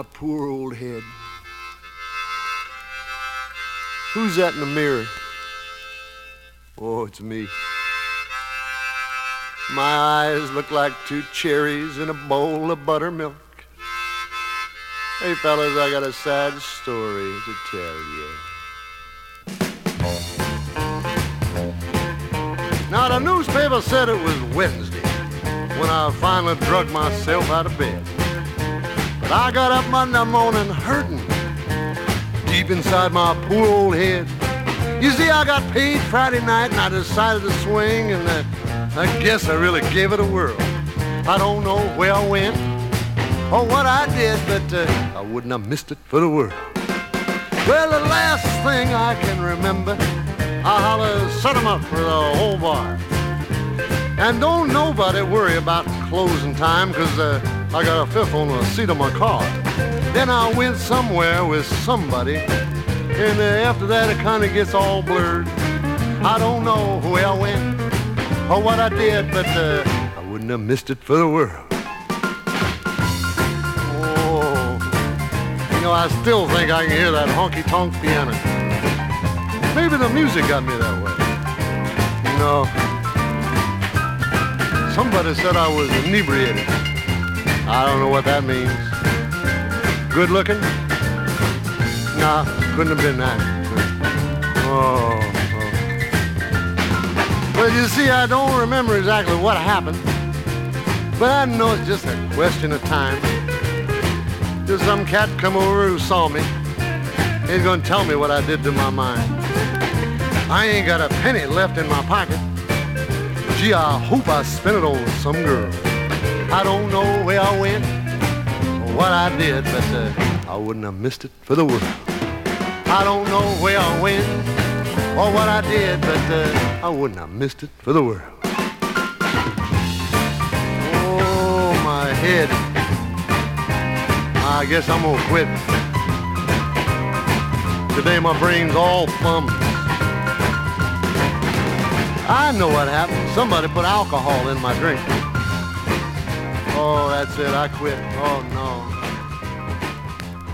my poor old head. Who's that in the mirror? Oh, it's me. My eyes look like two cherries in a bowl of buttermilk. Hey, fellas, I got a sad story to tell you. Now, the newspaper said it was Wednesday when I finally drug myself out of bed. I got up Monday morning hurting deep inside my poor old head. You see, I got paid Friday night and I decided to swing, and uh, I guess I really gave it a whirl. I don't know where I went or what I did, but uh, I wouldn't have missed it for the world. Well, the last thing I can remember, I holler, set 'em up for the whole bar. And don't nobody worry about closing time, cause uh, I got a fifth on the seat of my car. Then I went somewhere with somebody, and uh, after that it kinda gets all blurred. I don't know where I went or what I did, but uh, I wouldn't have missed it for the world. Oh, you know, I still think I can hear that honky-tonk piano. Maybe the music got me that way. You know, somebody said I was inebriated. I don't know what that means. Good looking? Nah, couldn't have been that. Oh, oh. Well, you see, I don't remember exactly what happened, but I know it's just a question of time. There's some cat come over who saw me. He's gonna tell me what I did to my mind. I ain't got a penny left in my pocket. Gee, I hope I spent it on some girl. I don't know where I went or what I did, but uh, I wouldn't have missed it for the world. I don't know where I went or what I did, but uh, I wouldn't have missed it for the world. Oh, my head. I guess I'm gonna quit. Today my brain's all thumbed. I know what happened. Somebody put alcohol in my drink. Oh, that's it. I quit. Oh, no.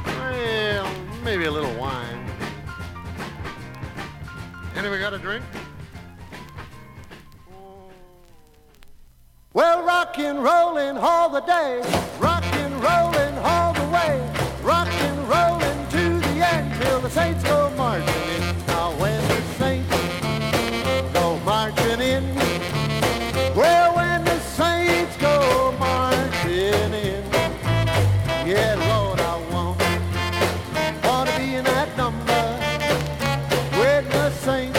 Well, maybe a little wine. Anybody got a drink? Well, rockin' rollin' all the day, rockin' rollin' all the way, rockin' rollin' to the end till the saints go marching when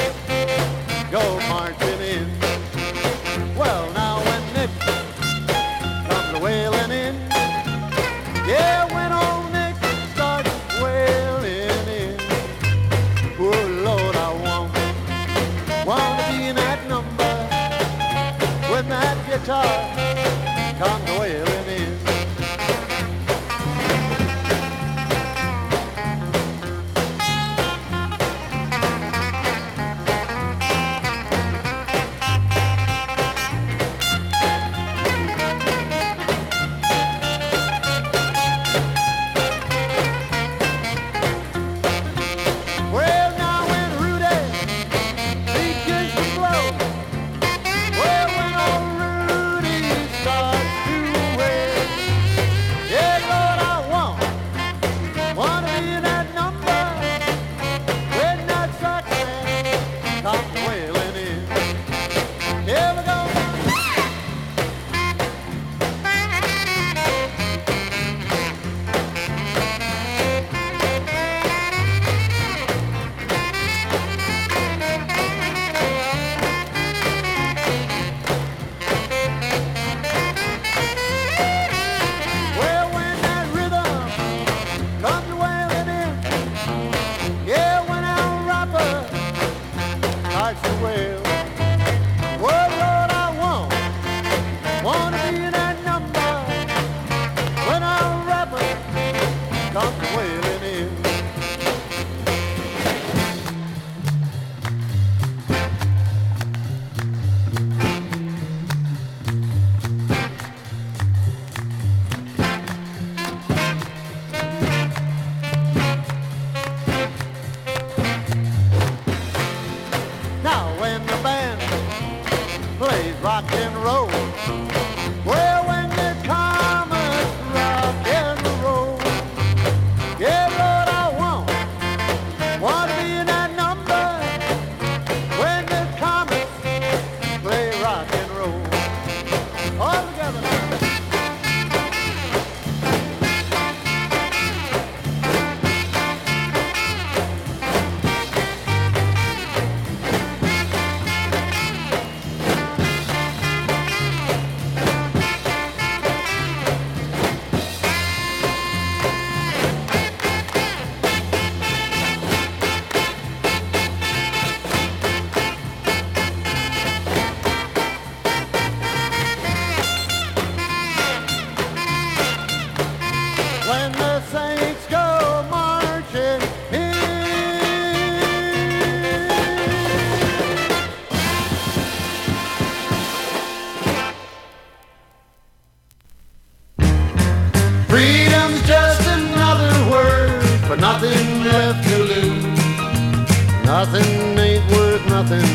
Nothing ain't worth nothing,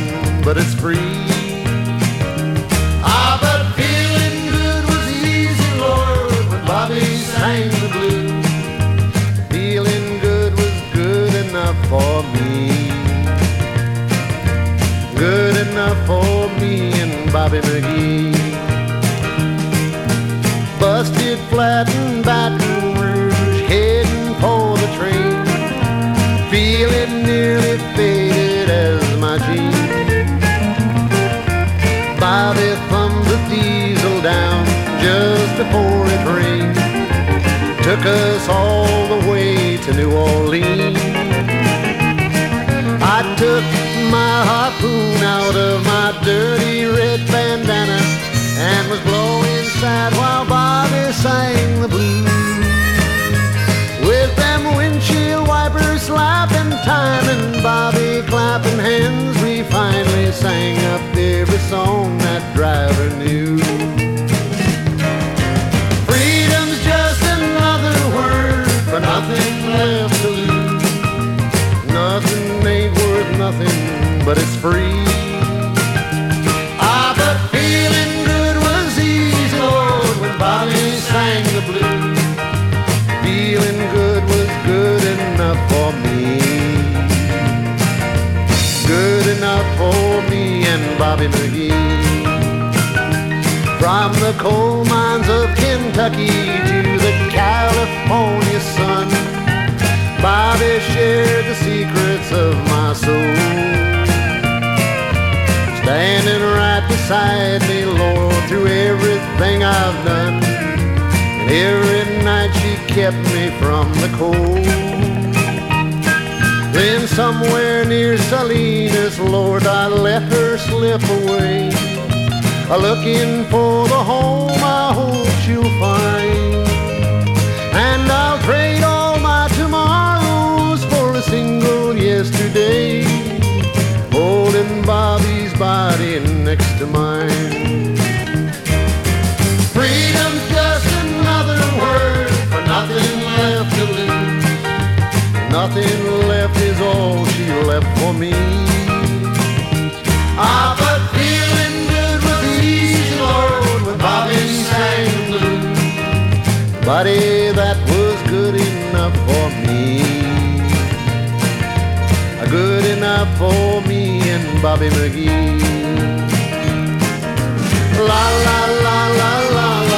but it's free. Ah, but feeling good was easy, Lord, when Bobby sang the blues. Feeling good was good enough for me. Good enough for me and Bobby McGee. Busted flat in nearly faded as my jeans. Bobby thumbed the diesel down just before it rained. Took us all the way to New Orleans. I took my harpoon out of my dirty red bandana and was blowing sad while Bobby sang the blues. Slapping time and Bobby clapping hands, we finally sang up every song that driver knew. Freedom's just another word for nothing left to lose. Nothing ain't worth nothing, but it's free. And Bobby McGee. From the coal mines of Kentucky to the California sun, Bobby shared the secrets of my soul. Standing right beside me, Lord, through everything I've done. And every night she kept me from the cold. Then somewhere near Salinas, Lord, I let her slip away. Looking for the home I hope she'll find. And I'll trade all my tomorrows for a single yesterday. Holding Bobby's body next to mine. Freedom's just another word for nothing left to lose. Nothing left all she left for me. Ah, but feeling good was easy, Lord, when Bobby sang the blues. Buddy, that was good enough for me. Good enough for me and Bobby McGee. La la la la la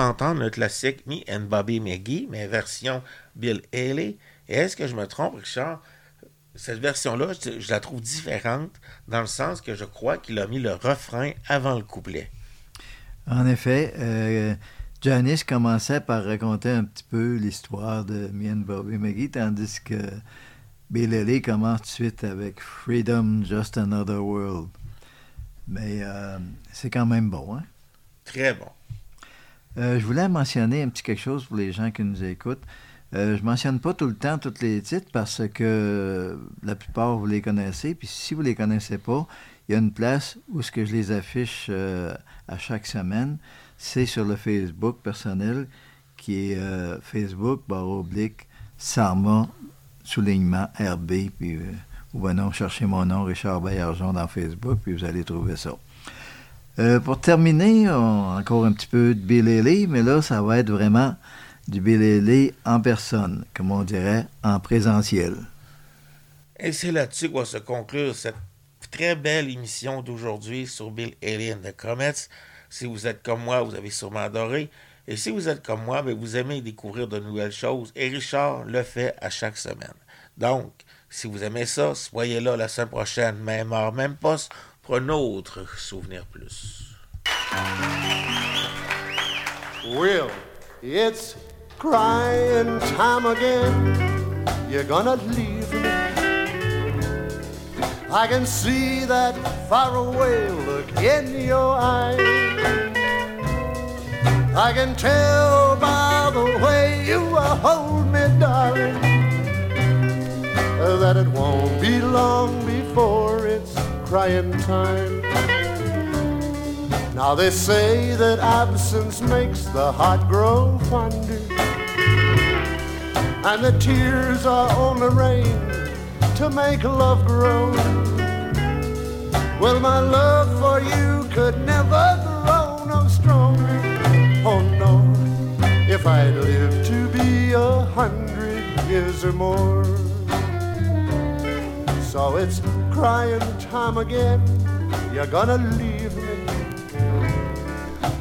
d'entendre le classique Me and Bobby McGee, mais version Bill Haley. Et est-ce que je me trompe, Richard? Cette version-là, je, je la trouve différente dans le sens que je crois qu'il a mis le refrain avant le couplet. En effet, euh, Janice commençait par raconter un petit peu l'histoire de Me and Bobby McGee, tandis que Bill Haley commence tout de suite avec Freedom, Just Another World. Mais euh, c'est quand même bon, hein? Très bon. Euh, je voulais mentionner un petit quelque chose pour les gens qui nous écoutent. Euh, je mentionne pas tout le temps tous les titres parce que la plupart vous les connaissez. Puis si vous les connaissez pas, il y a une place où ce que je les affiche euh, à chaque semaine, c'est sur le Facebook personnel qui est euh, Facebook barre oblique Sarma soulignement RB puis ou ben non, cherchez mon nom Richard Baillargeon dans Facebook puis vous allez trouver ça. Euh, pour terminer, encore un petit peu de Bill Haley, mais là, ça va être vraiment du Bill Haley en personne, comme on dirait, en présentiel. Et c'est là-dessus que va se conclure cette très belle émission d'aujourd'hui sur Bill Haley and the Comets. Si vous êtes comme moi, vous avez sûrement adoré. Et si vous êtes comme moi, ben, vous aimez découvrir de nouvelles choses. Et Richard le fait à chaque semaine. Donc, Si vous aimez ça, soyez là la semaine prochaine, même heure, même poste, un autre Souvenir Plus. Will, it's crying time again. You're gonna leave me. I can see that faraway look in your eyes. I can tell by the way you hold me, darling, that it won't be long before it's crying time. Now they say that absence makes the heart grow fonder, and the tears are only rain to make love grow. Well, my love for you could never grow no stronger. Oh no, if I'd lived to be a hundred years or more. So it's crying time again. You're gonna leave me.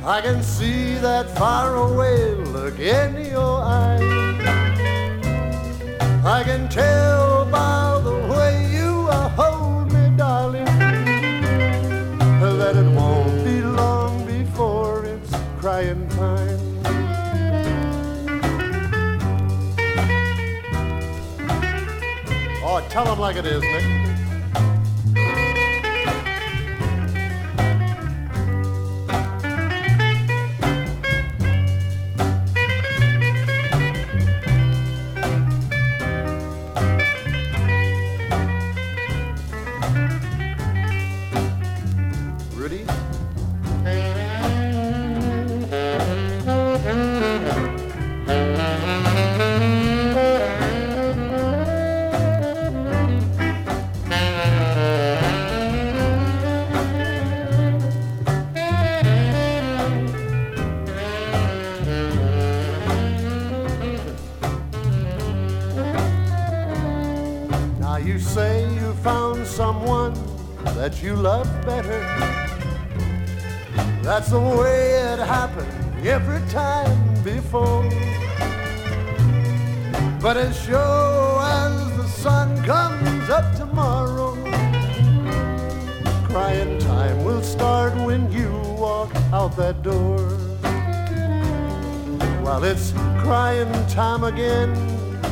I can see that faraway look in your eyes. I can tell by tell them like it is, Nick. That's the way it happened every time before. But as sure as the sun comes up tomorrow, crying time will start when you walk out that door. While it's crying time again.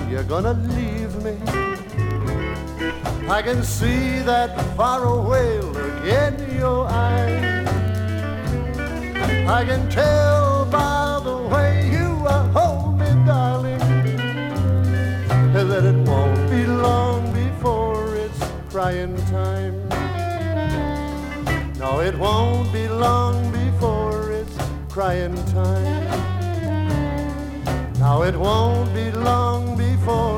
You're gonna leave me. I can see that faraway look in your. I can tell by the way you hold me, darling, that it won't be long before it's crying time. No, it won't be long before it's crying time. Now it won't be long before